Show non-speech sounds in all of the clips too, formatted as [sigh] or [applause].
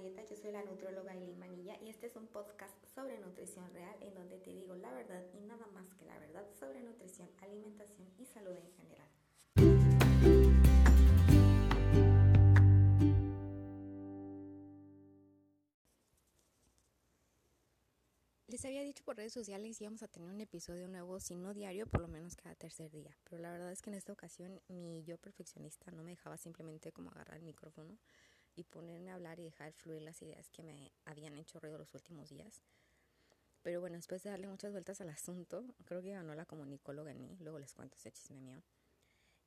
dieta, yo soy la nutróloga Eileen Manilla y este es un podcast sobre nutrición real en donde te digo la verdad y nada más que la verdad sobre nutrición, alimentación y salud en general. Les había dicho por redes sociales que íbamos a tener un episodio nuevo, si no diario, por lo menos cada tercer día. Pero la verdad es que en esta ocasión mi yo perfeccionista no me dejaba simplemente como agarrar el micrófono y ponerme a hablar y dejar fluir las ideas que me habían hecho ruido los últimos días. Pero bueno, después de darle muchas vueltas al asunto, creo que ganó la comunicóloga en mí, luego les cuento ese chisme mío.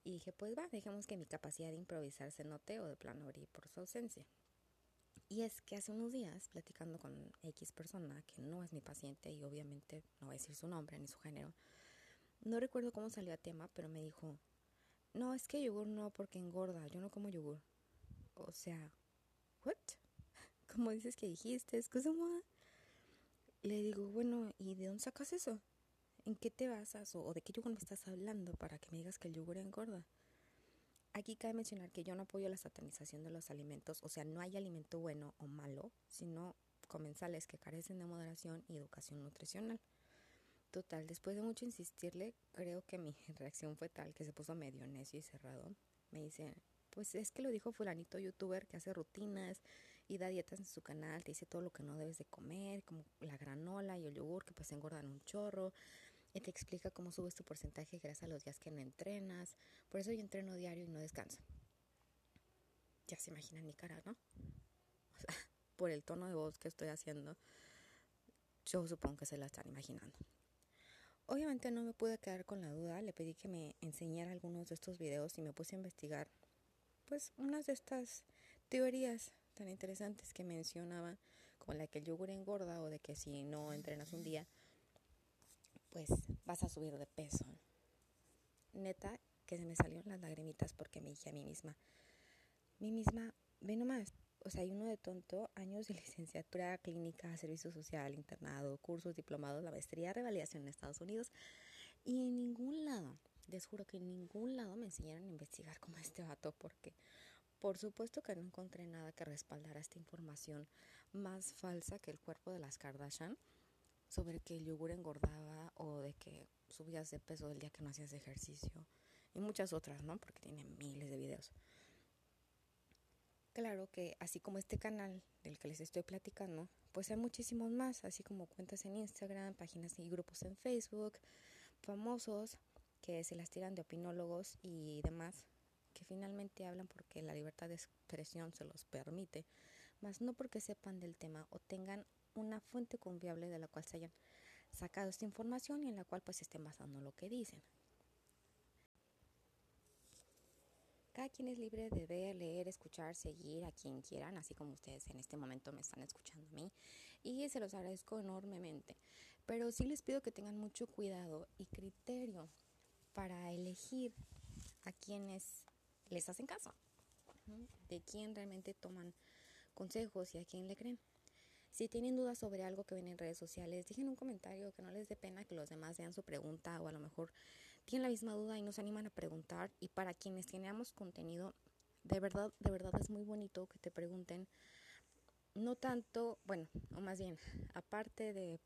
Y dije, pues va, dejemos que mi capacidad de improvisar se note o de plano abrir por su ausencia. Y es que hace unos días, platicando con X persona, que no es mi paciente y obviamente no voy a decir su nombre ni su género, no recuerdo cómo salió a tema, pero me dijo, no, es que yogur no porque engorda, yo no como yogur. O sea, ¿what? [laughs] ¿Cómo dices que dijiste? Es cosa Le digo, bueno, ¿y de dónde sacas eso? ¿En qué te basas o de qué yogur me estás hablando para que me digas que el yogur engorda? Aquí cabe mencionar que yo no apoyo la satanización de los alimentos, o sea, no hay alimento bueno o malo, sino comensales que carecen de moderación y educación nutricional. Total, después de mucho insistirle, creo que mi [laughs] reacción fue tal que se puso medio necio y cerrado. Me dice, pues es que lo dijo fulanito youtuber que hace rutinas y da dietas en su canal, te dice todo lo que no debes de comer, como la granola y el yogur que pues engordan un chorro, y te explica cómo subes tu porcentaje gracias a los días que no entrenas. Por eso yo entreno diario y no descanso. Ya se imaginan mi cara, ¿no? O sea, [laughs] por el tono de voz que estoy haciendo, yo supongo que se la están imaginando. Obviamente no me pude quedar con la duda, le pedí que me enseñara algunos de estos videos y me puse a investigar pues unas de estas teorías tan interesantes que mencionaban, como la que el yogur engorda o de que si no entrenas un día, pues vas a subir de peso. Neta, que se me salieron las lagrimitas porque me dije a mí misma, mí misma, ve nomás, o sea, hay uno de tonto, años de [laughs] licenciatura clínica, servicio social, internado, cursos, diplomados, la maestría, revalidación en Estados Unidos, y en ningún lado les juro que en ningún lado me enseñaron a investigar como este vato porque por supuesto que no encontré nada que respaldara esta información más falsa que el cuerpo de las Kardashian sobre que el yogur engordaba o de que subías de peso el día que no hacías ejercicio y muchas otras, ¿no? Porque tiene miles de videos. Claro que así como este canal del que les estoy platicando, pues hay muchísimos más, así como cuentas en Instagram, páginas y grupos en Facebook, famosos que se las tiran de opinólogos y demás, que finalmente hablan porque la libertad de expresión se los permite, más no porque sepan del tema o tengan una fuente confiable de la cual se hayan sacado esta información y en la cual pues estén basando lo que dicen. Cada quien es libre de ver, leer, escuchar, seguir a quien quieran, así como ustedes en este momento me están escuchando a mí. Y se los agradezco enormemente. Pero sí les pido que tengan mucho cuidado y criterio para elegir a quienes les hacen caso, de quién realmente toman consejos y a quién le creen. Si tienen dudas sobre algo que ven en redes sociales, dejen un comentario que no les dé pena que los demás vean su pregunta o a lo mejor tienen la misma duda y nos animan a preguntar. Y para quienes tenemos contenido, de verdad, de verdad es muy bonito que te pregunten. No tanto, bueno, o más bien, aparte de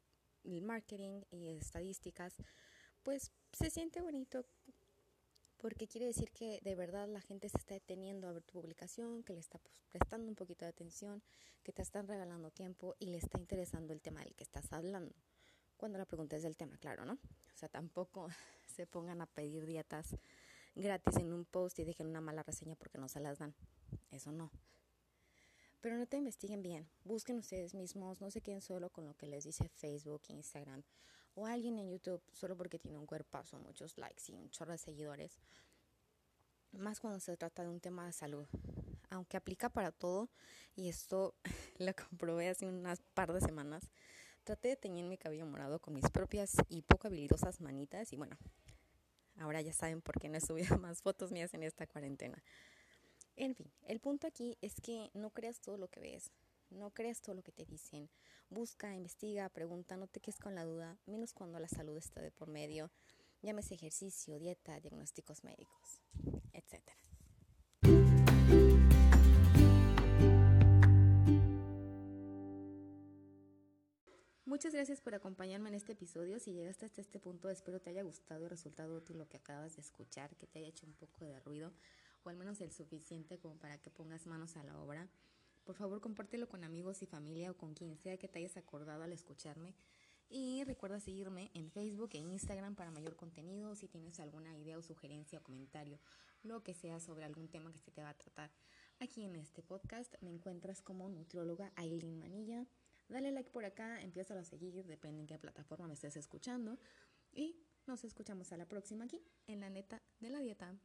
marketing y estadísticas, pues se siente bonito porque quiere decir que de verdad la gente se está deteniendo a ver tu publicación, que le está pues, prestando un poquito de atención, que te están regalando tiempo y le está interesando el tema del que estás hablando. Cuando la pregunta es del tema, claro, ¿no? O sea, tampoco [laughs] se pongan a pedir dietas gratis en un post y dejen una mala reseña porque no se las dan. Eso no. Pero no te investiguen bien, busquen ustedes mismos, no se queden solo con lo que les dice Facebook, Instagram o alguien en YouTube solo porque tiene un cuerpazo, muchos likes y un chorro de seguidores. Más cuando se trata de un tema de salud. Aunque aplica para todo, y esto [laughs] lo comprobé hace unas par de semanas, traté de teñir mi cabello morado con mis propias y poco habilidosas manitas y bueno, ahora ya saben por qué no he subido [laughs] más fotos mías en esta cuarentena. En fin, el punto aquí es que no creas todo lo que ves, no creas todo lo que te dicen. Busca, investiga, pregunta, no te quedes con la duda, menos cuando la salud está de por medio. Llámese ejercicio, dieta, diagnósticos médicos, etcétera. Muchas gracias por acompañarme en este episodio. Si llegaste hasta este punto, espero te haya gustado el resultado útil lo que acabas de escuchar, que te haya hecho un poco de ruido o al menos el suficiente como para que pongas manos a la obra. Por favor, compártelo con amigos y familia o con quien sea que te hayas acordado al escucharme. Y recuerda seguirme en Facebook e Instagram para mayor contenido. Si tienes alguna idea o sugerencia o comentario, lo que sea sobre algún tema que se te va a tratar aquí en este podcast, me encuentras como nutrióloga Aileen Manilla. Dale like por acá, empieza a seguir, depende en qué plataforma me estés escuchando. Y nos escuchamos a la próxima aquí, en la neta de la dieta.